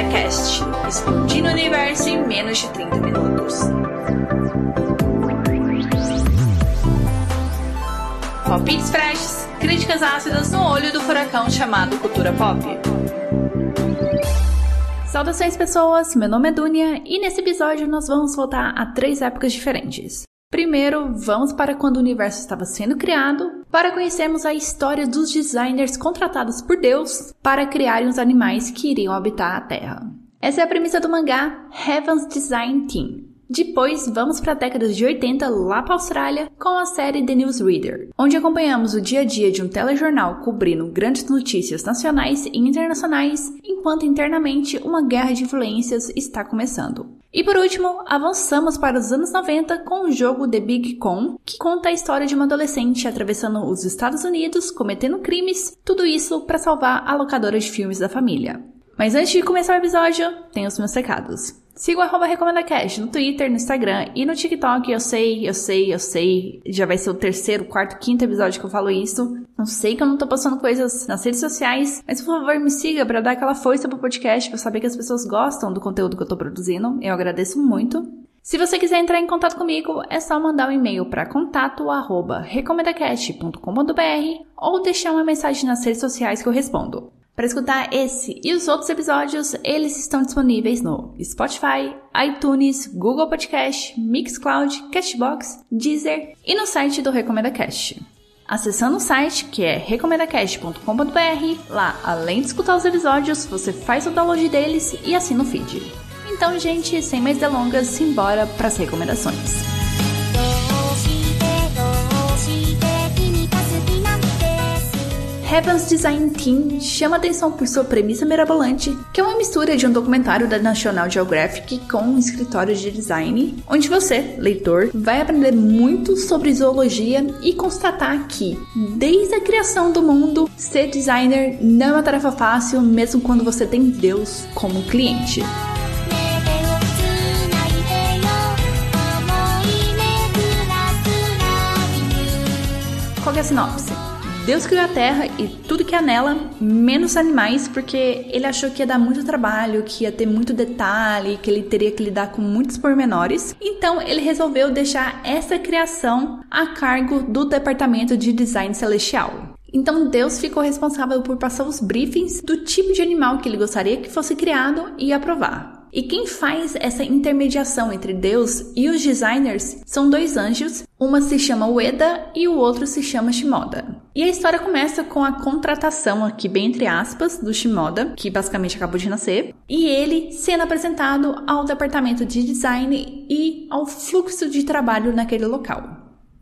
Recomenda Cast, explodindo o universo em menos de 30 minutos. Palpites freshes, críticas ácidas no olho do furacão chamado cultura pop. Saudações pessoas, meu nome é Dunia e nesse episódio nós vamos voltar a três épocas diferentes. Primeiro, vamos para quando o universo estava sendo criado, para conhecermos a história dos designers contratados por Deus para criarem os animais que iriam habitar a Terra. Essa é a premissa do mangá Heaven's Design Team, depois, vamos para a década de 80, lá para a Austrália, com a série The Newsreader, onde acompanhamos o dia a dia de um telejornal cobrindo grandes notícias nacionais e internacionais, enquanto internamente uma guerra de influências está começando. E por último, avançamos para os anos 90 com o jogo The Big Con, que conta a história de uma adolescente atravessando os Estados Unidos, cometendo crimes, tudo isso para salvar a locadora de filmes da família. Mas antes de começar o episódio, tem os meus recados. Siga o arroba RecomendaCast no Twitter, no Instagram e no TikTok. Eu sei, eu sei, eu sei. Já vai ser o terceiro, quarto, quinto episódio que eu falo isso. Não sei que eu não tô postando coisas nas redes sociais, mas por favor me siga para dar aquela força pro podcast, para saber que as pessoas gostam do conteúdo que eu tô produzindo. Eu agradeço muito. Se você quiser entrar em contato comigo, é só mandar um e-mail para contato@recomendacast.com.br ou deixar uma mensagem nas redes sociais que eu respondo. Para escutar esse e os outros episódios, eles estão disponíveis no Spotify, iTunes, Google Podcast, Mixcloud, Cashbox, Deezer e no site do Recomenda Cast. Acessando o site, que é recomendacast.com.br, lá, além de escutar os episódios, você faz o download deles e assina o feed. Então, gente, sem mais delongas, simbora para as recomendações. Heaven's Design Team chama atenção por sua premissa mirabolante, que é uma mistura de um documentário da National Geographic com um escritório de design, onde você, leitor, vai aprender muito sobre zoologia e constatar que, desde a criação do mundo, ser designer não é uma tarefa fácil, mesmo quando você tem Deus como cliente. Qual é a sinopse? Deus criou a Terra e tudo que há nela, menos animais, porque ele achou que ia dar muito trabalho, que ia ter muito detalhe, que ele teria que lidar com muitos pormenores. Então ele resolveu deixar essa criação a cargo do Departamento de Design Celestial. Então Deus ficou responsável por passar os briefings do tipo de animal que ele gostaria que fosse criado e aprovar. E quem faz essa intermediação entre Deus e os designers são dois anjos, uma se chama Ueda e o outro se chama Shimoda. E a história começa com a contratação, aqui bem entre aspas, do Shimoda, que basicamente acabou de nascer, e ele sendo apresentado ao departamento de design e ao fluxo de trabalho naquele local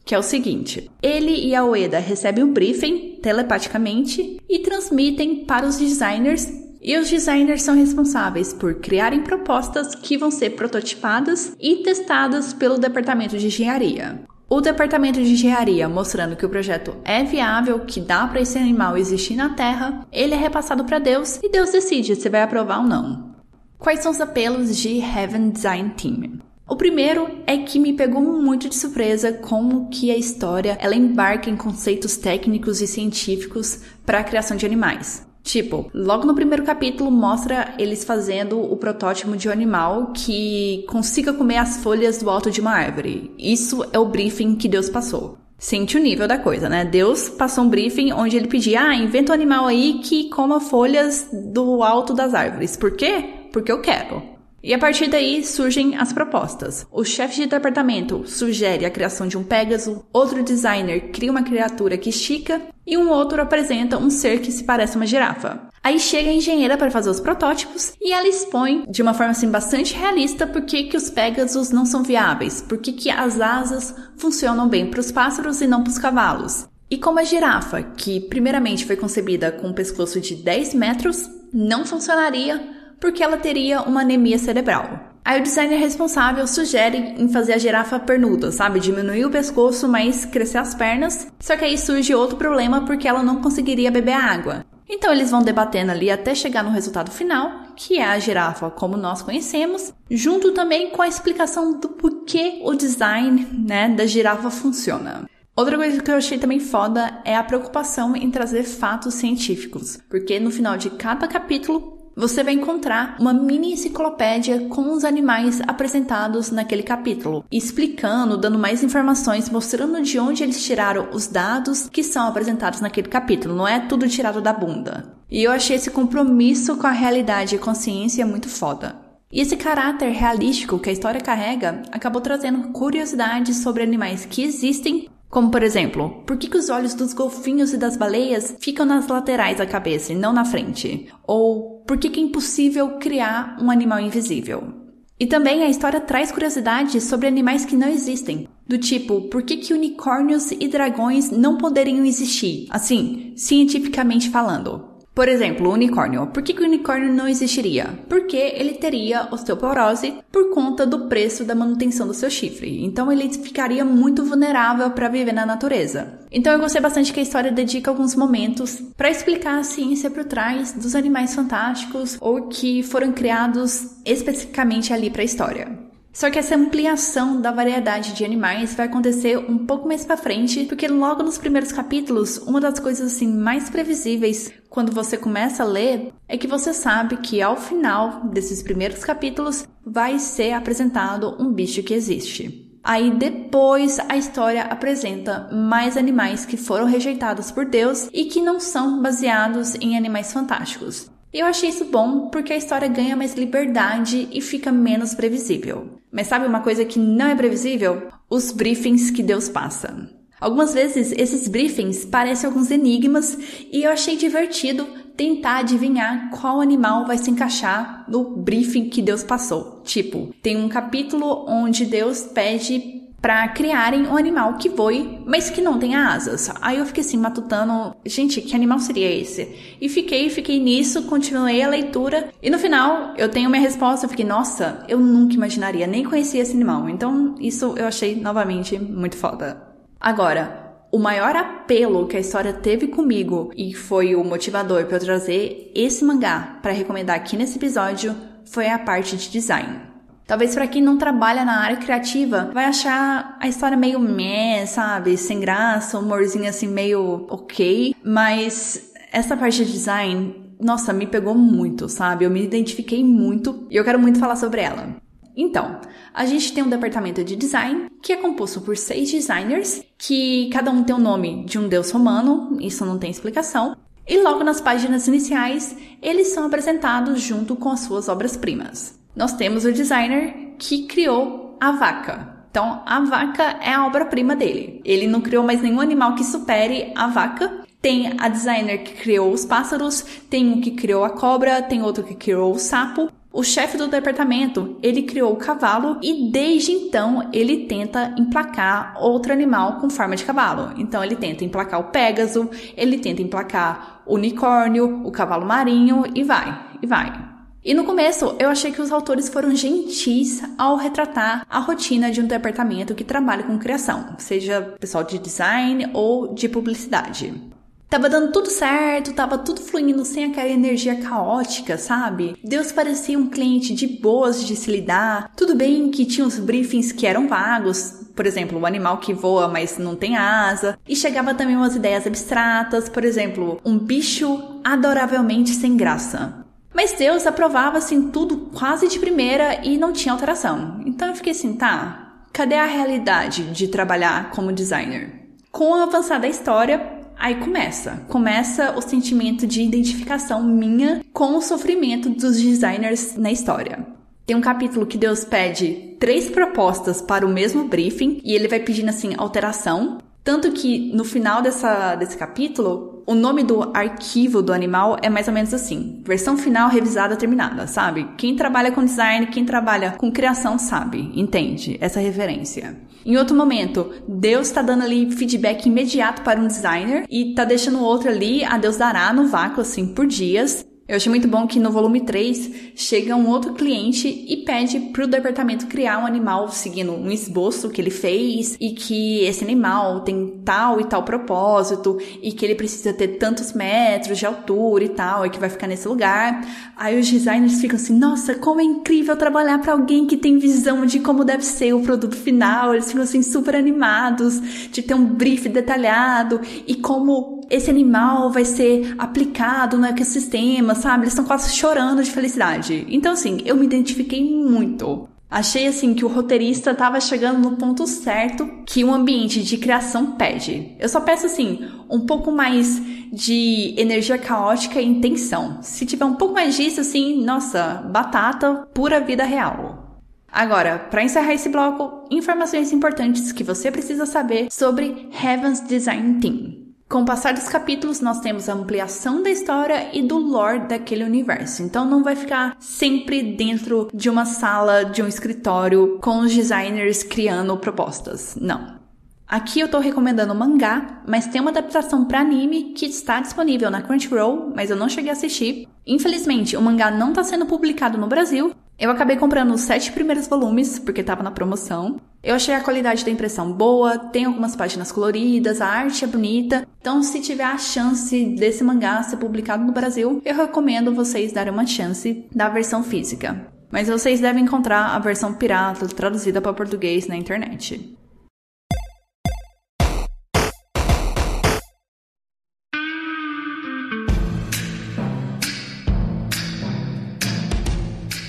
que é o seguinte: ele e a Ueda recebem o briefing telepaticamente e transmitem para os designers e os designers são responsáveis por criarem propostas que vão ser prototipadas e testadas pelo departamento de engenharia. O departamento de engenharia mostrando que o projeto é viável, que dá para esse animal existir na Terra, ele é repassado para Deus e Deus decide se vai aprovar ou não. Quais são os apelos de Heaven Design Team? O primeiro é que me pegou muito de surpresa como que a história ela embarca em conceitos técnicos e científicos para a criação de animais. Tipo, logo no primeiro capítulo mostra eles fazendo o protótipo de um animal que consiga comer as folhas do alto de uma árvore. Isso é o briefing que Deus passou. Sente o nível da coisa, né? Deus passou um briefing onde ele pedia: ah, inventa um animal aí que coma folhas do alto das árvores. Por quê? Porque eu quero. E a partir daí surgem as propostas. O chefe de departamento sugere a criação de um Pégaso, outro designer cria uma criatura que estica e um outro apresenta um ser que se parece uma girafa. Aí chega a engenheira para fazer os protótipos e ela expõe de uma forma assim bastante realista por que, que os Pégasos não são viáveis, por que, que as asas funcionam bem para os pássaros e não para os cavalos. E como a girafa, que primeiramente foi concebida com um pescoço de 10 metros, não funcionaria porque ela teria uma anemia cerebral. Aí o designer responsável sugere em fazer a girafa pernuda, sabe? Diminuir o pescoço, mas crescer as pernas. Só que aí surge outro problema porque ela não conseguiria beber água. Então eles vão debatendo ali até chegar no resultado final, que é a girafa como nós conhecemos, junto também com a explicação do porquê o design né, da girafa funciona. Outra coisa que eu achei também foda é a preocupação em trazer fatos científicos, porque no final de cada capítulo você vai encontrar uma mini enciclopédia com os animais apresentados naquele capítulo, explicando, dando mais informações, mostrando de onde eles tiraram os dados que são apresentados naquele capítulo. Não é tudo tirado da bunda. E eu achei esse compromisso com a realidade e consciência muito foda. E esse caráter realístico que a história carrega acabou trazendo curiosidades sobre animais que existem como por exemplo, por que, que os olhos dos golfinhos e das baleias ficam nas laterais da cabeça e não na frente? Ou por que, que é impossível criar um animal invisível? E também a história traz curiosidades sobre animais que não existem. Do tipo, por que, que unicórnios e dragões não poderiam existir? Assim, cientificamente falando. Por exemplo, o unicórnio. Por que, que o unicórnio não existiria? Porque ele teria osteoporose por conta do preço da manutenção do seu chifre. Então ele ficaria muito vulnerável para viver na natureza. Então eu gostei bastante que a história dedica alguns momentos para explicar a ciência por trás dos animais fantásticos ou que foram criados especificamente ali para a história. Só que essa ampliação da variedade de animais vai acontecer um pouco mais para frente, porque logo nos primeiros capítulos, uma das coisas assim mais previsíveis quando você começa a ler é que você sabe que ao final desses primeiros capítulos vai ser apresentado um bicho que existe. Aí depois a história apresenta mais animais que foram rejeitados por Deus e que não são baseados em animais fantásticos. Eu achei isso bom porque a história ganha mais liberdade e fica menos previsível. Mas sabe uma coisa que não é previsível? Os briefings que Deus passa. Algumas vezes esses briefings parecem alguns enigmas e eu achei divertido tentar adivinhar qual animal vai se encaixar no briefing que Deus passou. Tipo, tem um capítulo onde Deus pede para criarem um animal que voe, mas que não tenha asas. Aí eu fiquei assim, matutando, gente, que animal seria esse? E fiquei, fiquei nisso, continuei a leitura, e no final eu tenho minha resposta, eu fiquei, nossa, eu nunca imaginaria, nem conhecia esse animal. Então, isso eu achei novamente muito foda. Agora, o maior apelo que a história teve comigo e foi o motivador para eu trazer esse mangá para recomendar aqui nesse episódio foi a parte de design. Talvez para quem não trabalha na área criativa, vai achar a história meio meh, sabe? Sem graça, humorzinho assim meio ok. Mas essa parte de design, nossa, me pegou muito, sabe? Eu me identifiquei muito e eu quero muito falar sobre ela. Então, a gente tem um departamento de design que é composto por seis designers, que cada um tem o nome de um deus romano, isso não tem explicação. E logo nas páginas iniciais, eles são apresentados junto com as suas obras-primas nós temos o designer que criou a vaca. Então, a vaca é a obra-prima dele. Ele não criou mais nenhum animal que supere a vaca. Tem a designer que criou os pássaros, tem um que criou a cobra, tem outro que criou o sapo. O chefe do departamento, ele criou o cavalo e desde então ele tenta emplacar outro animal com forma de cavalo. Então ele tenta emplacar o Pégaso, ele tenta emplacar o unicórnio, o cavalo marinho e vai, e vai. E no começo eu achei que os autores foram gentis ao retratar a rotina de um departamento que trabalha com criação, seja pessoal de design ou de publicidade. Tava dando tudo certo, tava tudo fluindo sem aquela energia caótica, sabe? Deus parecia um cliente de boas de se lidar. Tudo bem que tinha uns briefings que eram vagos, por exemplo, o animal que voa, mas não tem asa. E chegava também umas ideias abstratas, por exemplo, um bicho adoravelmente sem graça. Mas Deus aprovava assim tudo quase de primeira e não tinha alteração. Então eu fiquei assim, tá, cadê a realidade de trabalhar como designer? Com o avançar da história, aí começa. Começa o sentimento de identificação minha com o sofrimento dos designers na história. Tem um capítulo que Deus pede três propostas para o mesmo briefing e ele vai pedindo assim alteração. Tanto que no final dessa, desse capítulo, o nome do arquivo do animal é mais ou menos assim: versão final revisada terminada, sabe? Quem trabalha com design, quem trabalha com criação sabe, entende essa referência. Em outro momento, Deus está dando ali feedback imediato para um designer e tá deixando outro ali, a Deus dará no vácuo assim por dias. Eu achei muito bom que no volume 3 chega um outro cliente e pede para o departamento criar um animal seguindo um esboço que ele fez e que esse animal tem tal e tal propósito e que ele precisa ter tantos metros de altura e tal e que vai ficar nesse lugar. Aí os designers ficam assim: nossa, como é incrível trabalhar para alguém que tem visão de como deve ser o produto final. Eles ficam assim super animados de ter um brief detalhado e como esse animal vai ser aplicado no ecossistema, sabe? Eles estão quase chorando de felicidade. Então, assim, eu me identifiquei muito. Achei assim que o roteirista estava chegando no ponto certo que um ambiente de criação pede. Eu só peço assim, um pouco mais de energia caótica e intenção. Se tiver um pouco mais disso assim, nossa, batata pura vida real. Agora, para encerrar esse bloco, informações importantes que você precisa saber sobre Heaven's Design Team. Com o passar dos capítulos, nós temos a ampliação da história e do lore daquele universo. Então não vai ficar sempre dentro de uma sala, de um escritório, com os designers criando propostas. Não. Aqui eu tô recomendando o mangá, mas tem uma adaptação para anime que está disponível na Crunchyroll, mas eu não cheguei a assistir. Infelizmente, o mangá não está sendo publicado no Brasil, eu acabei comprando os sete primeiros volumes, porque estava na promoção. Eu achei a qualidade da impressão boa, tem algumas páginas coloridas, a arte é bonita. Então, se tiver a chance desse mangá ser publicado no Brasil, eu recomendo vocês darem uma chance da versão física. Mas vocês devem encontrar a versão pirata traduzida para português na internet.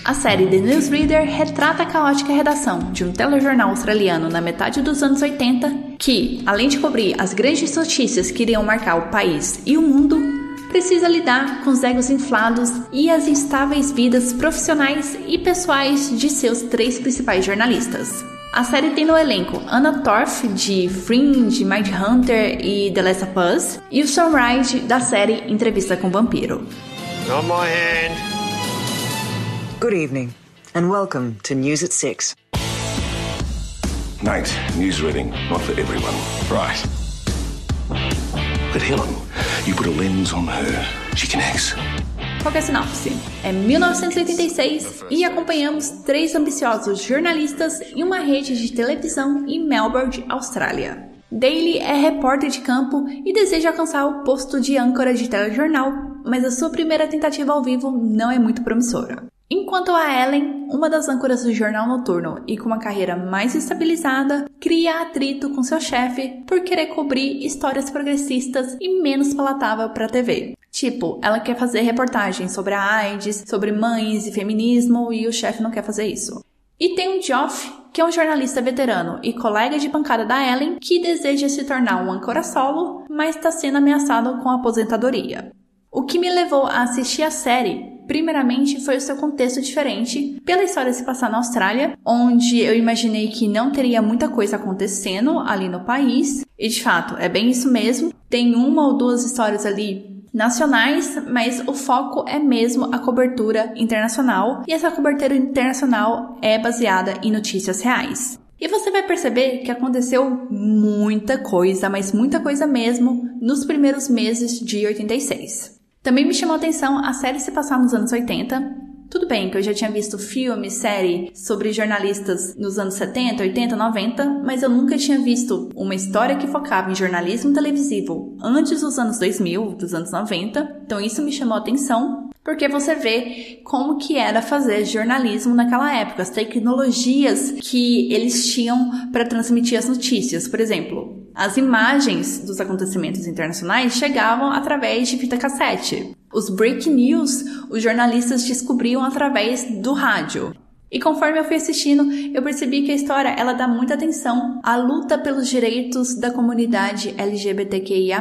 A série The Newsreader retrata a caótica redação de um telejornal australiano na metade dos anos 80 que, além de cobrir as grandes notícias que iriam marcar o país e o mundo, precisa lidar com os egos inflados e as instáveis vidas profissionais e pessoais de seus três principais jornalistas. A série tem no elenco Anna Torf, de Fringe, Mindhunter e The Last of Us, e o Sam Wright, da série Entrevista com o Vampiro. My hand. Good evening, and welcome to News at Six. Night, news reading, not for everyone. Right. But Helen, you put a lens on her. She connects. Qual é a sinopse? É 1986 e acompanhamos três ambiciosos jornalistas em uma rede de televisão em Melbourne, Austrália. Daly é repórter de campo e deseja alcançar o posto de âncora de telejornal, mas a sua primeira tentativa ao vivo não é muito promissora. Enquanto a Ellen, uma das âncoras do jornal noturno e com uma carreira mais estabilizada, cria atrito com seu chefe por querer cobrir histórias progressistas e menos palatável para a TV. Tipo, ela quer fazer reportagens sobre a AIDS, sobre mães e feminismo e o chefe não quer fazer isso. E tem o Geoff, que é um jornalista veterano e colega de bancada da Ellen, que deseja se tornar um âncora solo, mas está sendo ameaçado com aposentadoria. O que me levou a assistir a série primeiramente foi o seu contexto diferente, pela história se passar na Austrália, onde eu imaginei que não teria muita coisa acontecendo ali no país, e de fato é bem isso mesmo. Tem uma ou duas histórias ali nacionais, mas o foco é mesmo a cobertura internacional, e essa cobertura internacional é baseada em notícias reais. E você vai perceber que aconteceu muita coisa, mas muita coisa mesmo, nos primeiros meses de 86. Também me chamou a atenção a série se passar nos anos 80. Tudo bem que eu já tinha visto filme, série sobre jornalistas nos anos 70, 80, 90, mas eu nunca tinha visto uma história que focava em jornalismo televisivo antes dos anos 2000, dos anos 90. Então isso me chamou a atenção, porque você vê como que era fazer jornalismo naquela época, as tecnologias que eles tinham para transmitir as notícias. Por exemplo, as imagens dos acontecimentos internacionais chegavam através de fita cassete. Os break news os jornalistas descobriam através do rádio. E conforme eu fui assistindo, eu percebi que a história ela dá muita atenção à luta pelos direitos da comunidade LGBTQIA+,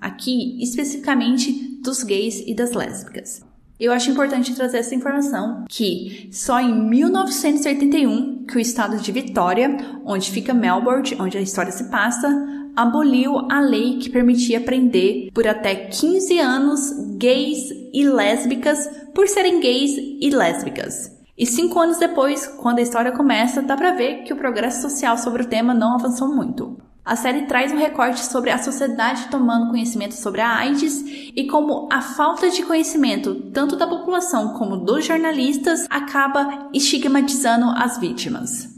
aqui especificamente dos gays e das lésbicas. Eu acho importante trazer essa informação que só em 1981 que o estado de Vitória, onde fica Melbourne, onde a história se passa, aboliu a lei que permitia prender por até 15 anos gays e lésbicas por serem gays e lésbicas. E cinco anos depois, quando a história começa, dá pra ver que o progresso social sobre o tema não avançou muito. A série traz um recorte sobre a sociedade tomando conhecimento sobre a AIDS e como a falta de conhecimento, tanto da população como dos jornalistas, acaba estigmatizando as vítimas.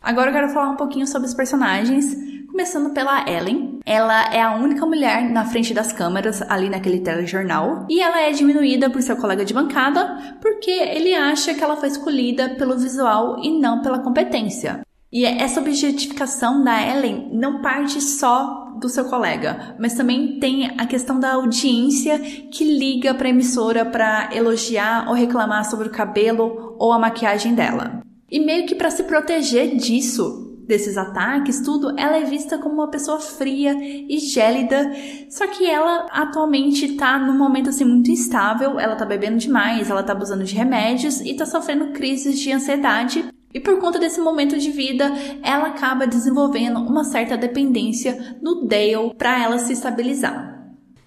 Agora eu quero falar um pouquinho sobre os personagens, começando pela Ellen. Ela é a única mulher na frente das câmeras ali naquele telejornal e ela é diminuída por seu colega de bancada porque ele acha que ela foi escolhida pelo visual e não pela competência. E essa objetificação da Ellen não parte só do seu colega, mas também tem a questão da audiência que liga para a emissora para elogiar ou reclamar sobre o cabelo ou a maquiagem dela. E meio que para se proteger disso, desses ataques, tudo, ela é vista como uma pessoa fria e gélida. Só que ela atualmente tá num momento assim muito instável, ela tá bebendo demais, ela tá abusando de remédios e tá sofrendo crises de ansiedade. E por conta desse momento de vida, ela acaba desenvolvendo uma certa dependência no Dale para ela se estabilizar.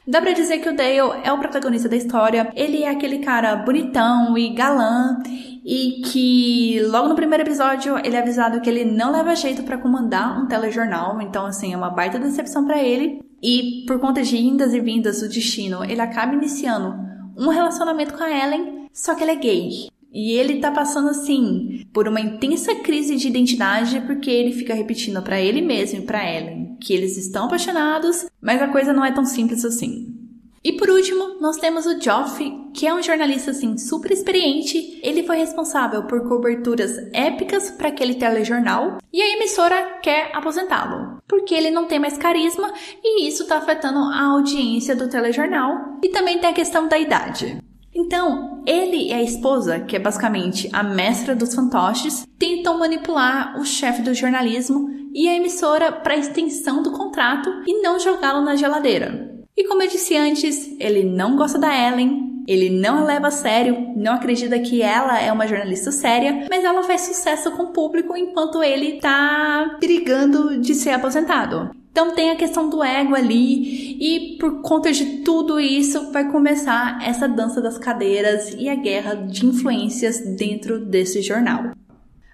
Dá pra dizer que o Dale é o protagonista da história. Ele é aquele cara bonitão e galã e que logo no primeiro episódio ele é avisado que ele não leva jeito para comandar um telejornal, então assim, é uma baita decepção para ele. E por conta de indas e vindas do destino, ele acaba iniciando um relacionamento com a Ellen, só que ele é gay. E ele tá passando assim por uma intensa crise de identidade porque ele fica repetindo para ele mesmo e para Ellen que eles estão apaixonados, mas a coisa não é tão simples assim. E por último, nós temos o Joff, que é um jornalista assim super experiente. Ele foi responsável por coberturas épicas para aquele telejornal e a emissora quer aposentá-lo, porque ele não tem mais carisma e isso está afetando a audiência do telejornal. E também tem a questão da idade. Então, ele e a esposa, que é basicamente a mestra dos fantoches, tentam manipular o chefe do jornalismo e a emissora para extensão do contrato e não jogá-lo na geladeira. E como eu disse antes, ele não gosta da Ellen, ele não a leva a sério, não acredita que ela é uma jornalista séria, mas ela faz sucesso com o público enquanto ele tá brigando de ser aposentado. Então tem a questão do ego ali, e por conta de tudo isso vai começar essa dança das cadeiras e a guerra de influências dentro desse jornal.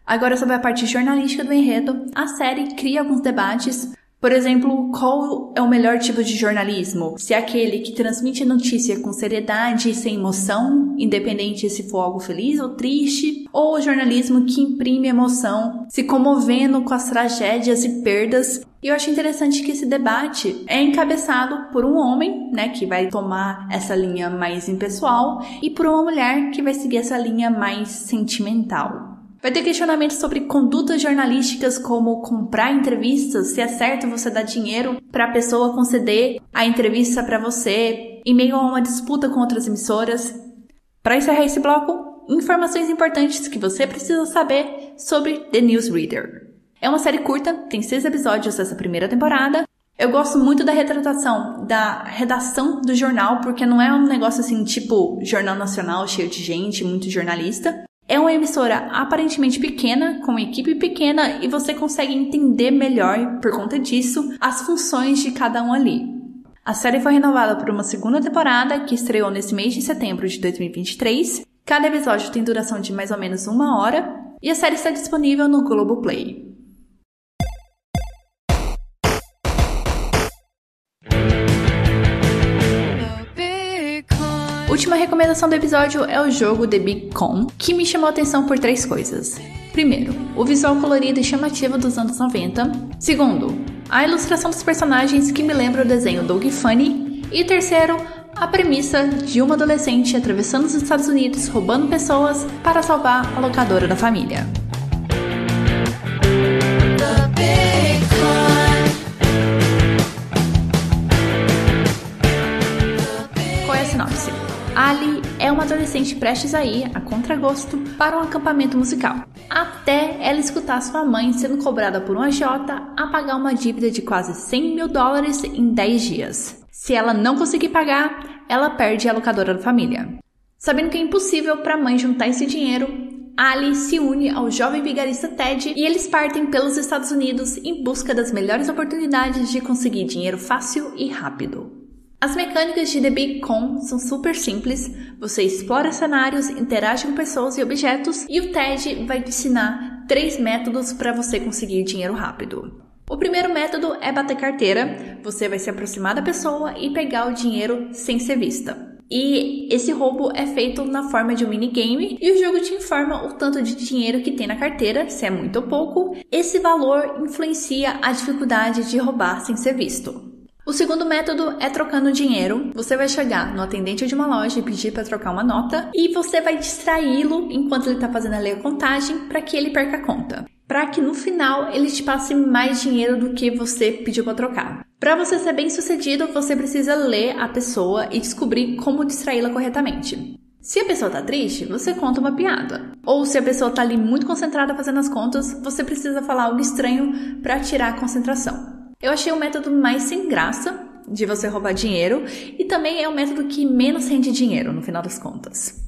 Agora, sobre a parte jornalística do enredo, a série cria alguns debates por exemplo, qual é o melhor tipo de jornalismo? Se é aquele que transmite notícia com seriedade e sem emoção, independente se for algo feliz ou triste, ou o jornalismo que imprime emoção, se comovendo com as tragédias e perdas. E eu acho interessante que esse debate é encabeçado por um homem, né, que vai tomar essa linha mais impessoal, e por uma mulher que vai seguir essa linha mais sentimental. Vai ter questionamentos sobre condutas jornalísticas, como comprar entrevistas, se é certo você dar dinheiro para a pessoa conceder a entrevista para você, em meio a uma disputa com outras emissoras. Para encerrar esse bloco, informações importantes que você precisa saber sobre The Newsreader. É uma série curta, tem seis episódios essa primeira temporada. Eu gosto muito da retratação da redação do jornal, porque não é um negócio assim, tipo Jornal Nacional, cheio de gente, muito jornalista. É uma emissora aparentemente pequena, com equipe pequena, e você consegue entender melhor, por conta disso, as funções de cada um ali. A série foi renovada por uma segunda temporada, que estreou nesse mês de setembro de 2023. Cada episódio tem duração de mais ou menos uma hora, e a série está disponível no Globoplay. Última recomendação do episódio é o jogo The Big Con, que me chamou a atenção por três coisas. Primeiro, o visual colorido e chamativo dos anos 90. Segundo, a ilustração dos personagens que me lembra o desenho Dog Funny. E terceiro, a premissa de uma adolescente atravessando os Estados Unidos roubando pessoas para salvar a locadora da família. Ali é uma adolescente prestes a ir, a contragosto, para um acampamento musical, até ela escutar sua mãe sendo cobrada por um agiota a pagar uma dívida de quase 100 mil dólares em 10 dias. Se ela não conseguir pagar, ela perde a locadora da família. Sabendo que é impossível para a mãe juntar esse dinheiro, Ali se une ao jovem vigarista Ted e eles partem pelos Estados Unidos em busca das melhores oportunidades de conseguir dinheiro fácil e rápido. As mecânicas de The Big Con são super simples, você explora cenários, interage com pessoas e objetos, e o TED vai te ensinar três métodos para você conseguir dinheiro rápido. O primeiro método é bater carteira, você vai se aproximar da pessoa e pegar o dinheiro sem ser vista. E esse roubo é feito na forma de um minigame e o jogo te informa o tanto de dinheiro que tem na carteira, se é muito ou pouco. Esse valor influencia a dificuldade de roubar sem ser visto. O segundo método é trocando dinheiro. Você vai chegar no atendente de uma loja e pedir para trocar uma nota e você vai distraí-lo enquanto ele está fazendo ali a contagem para que ele perca a conta. para que no final ele te passe mais dinheiro do que você pediu para trocar. Para você ser bem sucedido, você precisa ler a pessoa e descobrir como distraí-la corretamente. Se a pessoa tá triste, você conta uma piada. Ou se a pessoa tá ali muito concentrada fazendo as contas, você precisa falar algo estranho para tirar a concentração. Eu achei o método mais sem graça de você roubar dinheiro e também é o método que menos rende dinheiro no final das contas.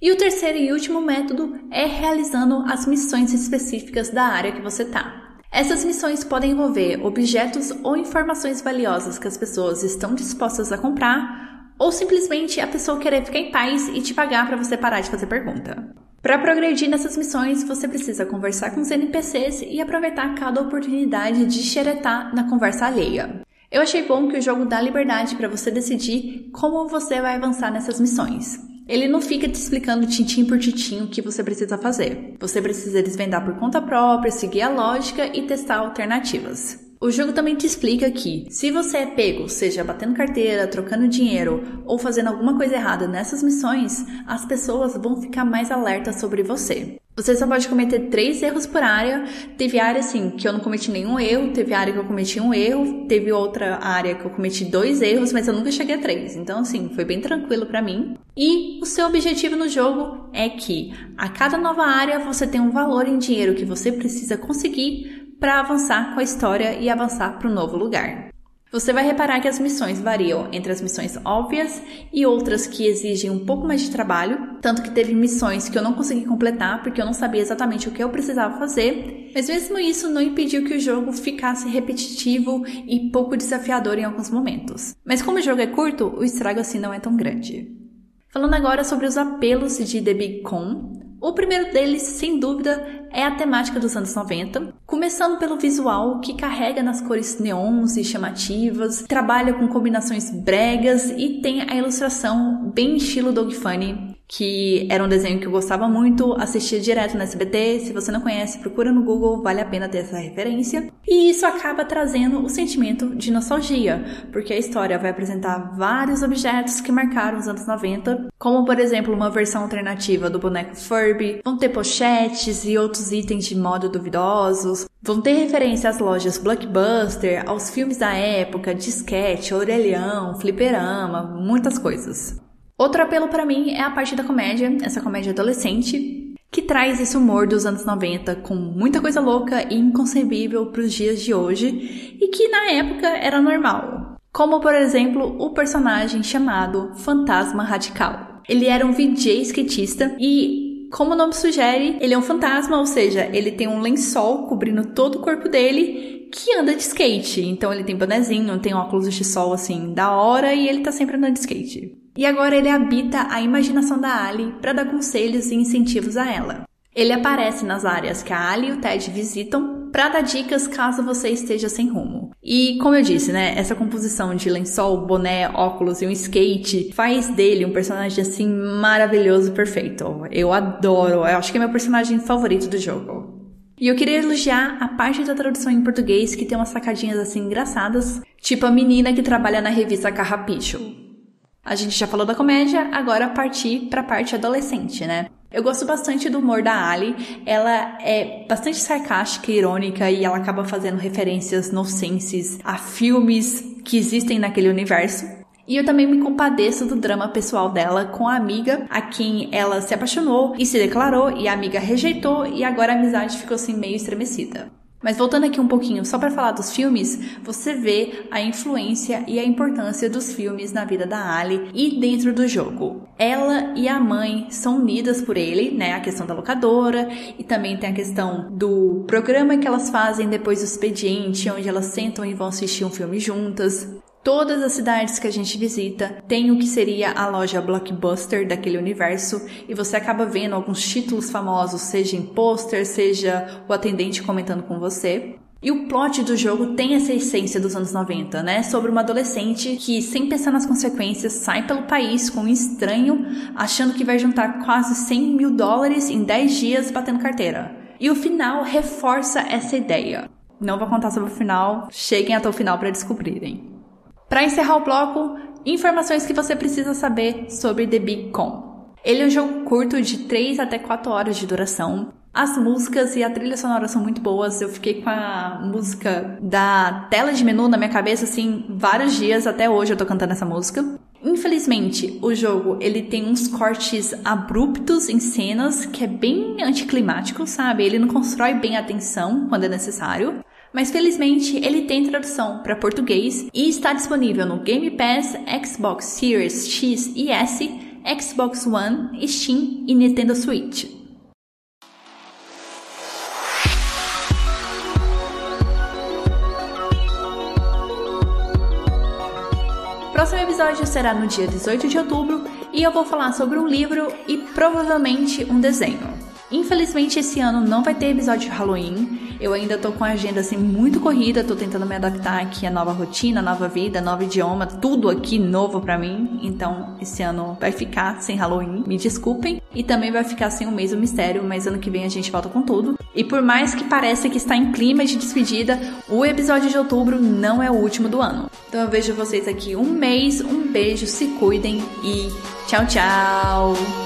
E o terceiro e último método é realizando as missões específicas da área que você tá. Essas missões podem envolver objetos ou informações valiosas que as pessoas estão dispostas a comprar ou simplesmente a pessoa querer ficar em paz e te pagar para você parar de fazer pergunta. Para progredir nessas missões, você precisa conversar com os NPCs e aproveitar cada oportunidade de xeretar na conversa alheia. Eu achei bom que o jogo dá liberdade para você decidir como você vai avançar nessas missões. Ele não fica te explicando tintim por tintim o que você precisa fazer. Você precisa desvendar por conta própria, seguir a lógica e testar alternativas. O jogo também te explica que, se você é pego, seja batendo carteira, trocando dinheiro ou fazendo alguma coisa errada nessas missões, as pessoas vão ficar mais alertas sobre você. Você só pode cometer três erros por área. Teve área assim que eu não cometi nenhum erro, teve área que eu cometi um erro, teve outra área que eu cometi dois erros, mas eu nunca cheguei a três. Então assim, foi bem tranquilo para mim. E o seu objetivo no jogo é que a cada nova área você tem um valor em dinheiro que você precisa conseguir para avançar com a história e avançar para um novo lugar. Você vai reparar que as missões variam entre as missões óbvias e outras que exigem um pouco mais de trabalho, tanto que teve missões que eu não consegui completar porque eu não sabia exatamente o que eu precisava fazer, mas mesmo isso não impediu que o jogo ficasse repetitivo e pouco desafiador em alguns momentos. Mas como o jogo é curto, o estrago assim não é tão grande. Falando agora sobre os apelos de The Big Con, o primeiro deles, sem dúvida, é a temática dos anos 90, começando pelo visual que carrega nas cores neons e chamativas, trabalha com combinações bregas e tem a ilustração bem estilo Dog Funny, que era um desenho que eu gostava muito, assistia direto no SBT. Se você não conhece, procura no Google, vale a pena ter essa referência. E isso acaba trazendo o sentimento de nostalgia, porque a história vai apresentar vários objetos que marcaram os anos 90, como por exemplo uma versão alternativa do boneco Furby, vão ter pochetes e outros itens de moda duvidosos, Vão ter referência às lojas Blockbuster, aos filmes da época, disquete, orelhão, fliperama, muitas coisas. Outro apelo para mim é a parte da comédia, essa comédia adolescente, que traz esse humor dos anos 90 com muita coisa louca e inconcebível para os dias de hoje e que na época era normal. Como, por exemplo, o personagem chamado Fantasma Radical. Ele era um VJ skatista e como o nome sugere, ele é um fantasma, ou seja, ele tem um lençol cobrindo todo o corpo dele que anda de skate. Então ele tem bonezinho, tem óculos de sol assim da hora e ele tá sempre andando de skate. E agora ele habita a imaginação da Ali para dar conselhos e incentivos a ela. Ele aparece nas áreas que a Ali e o Ted visitam para dar dicas caso você esteja sem rumo. E como eu disse, né, essa composição de lençol, boné, óculos e um skate faz dele um personagem assim maravilhoso, perfeito. Eu adoro, eu acho que é meu personagem favorito do jogo. E eu queria elogiar a parte da tradução em português que tem umas sacadinhas assim engraçadas, tipo a menina que trabalha na revista Carrapicho. A gente já falou da comédia, agora partir para a parte adolescente, né? Eu gosto bastante do humor da Ali. Ela é bastante sarcástica e irônica e ela acaba fazendo referências nonsenses a filmes que existem naquele universo. E eu também me compadeço do drama pessoal dela com a amiga a quem ela se apaixonou e se declarou e a amiga rejeitou e agora a amizade ficou assim meio estremecida. Mas voltando aqui um pouquinho só para falar dos filmes, você vê a influência e a importância dos filmes na vida da Ali e dentro do jogo. Ela e a mãe são unidas por ele, né? A questão da locadora e também tem a questão do programa que elas fazem depois do expediente, onde elas sentam e vão assistir um filme juntas. Todas as cidades que a gente visita têm o que seria a loja blockbuster daquele universo e você acaba vendo alguns títulos famosos, seja em pôster, seja o atendente comentando com você. E o plot do jogo tem essa essência dos anos 90, né? Sobre uma adolescente que, sem pensar nas consequências, sai pelo país com um estranho, achando que vai juntar quase 100 mil dólares em 10 dias batendo carteira. E o final reforça essa ideia. Não vou contar sobre o final, cheguem até o final para descobrirem. Para encerrar o bloco, informações que você precisa saber sobre The Big Con. Ele é um jogo curto de 3 até 4 horas de duração. As músicas e a trilha sonora são muito boas. Eu fiquei com a música da tela de menu na minha cabeça, assim, vários dias. Até hoje eu tô cantando essa música. Infelizmente, o jogo ele tem uns cortes abruptos em cenas que é bem anticlimático, sabe? Ele não constrói bem a tensão quando é necessário. Mas felizmente ele tem tradução para português e está disponível no Game Pass, Xbox Series X e S, Xbox One, Steam e Nintendo Switch. próximo episódio será no dia 18 de outubro e eu vou falar sobre um livro e provavelmente um desenho. Infelizmente esse ano não vai ter episódio de Halloween. Eu ainda tô com a agenda assim muito corrida, tô tentando me adaptar aqui à nova rotina, nova vida, novo idioma, tudo aqui novo para mim. Então, esse ano vai ficar sem Halloween, me desculpem. E também vai ficar sem o mês do mistério, mas ano que vem a gente volta com tudo. E por mais que pareça que está em clima de despedida, o episódio de outubro não é o último do ano. Então eu vejo vocês aqui um mês, um beijo, se cuidem e tchau, tchau!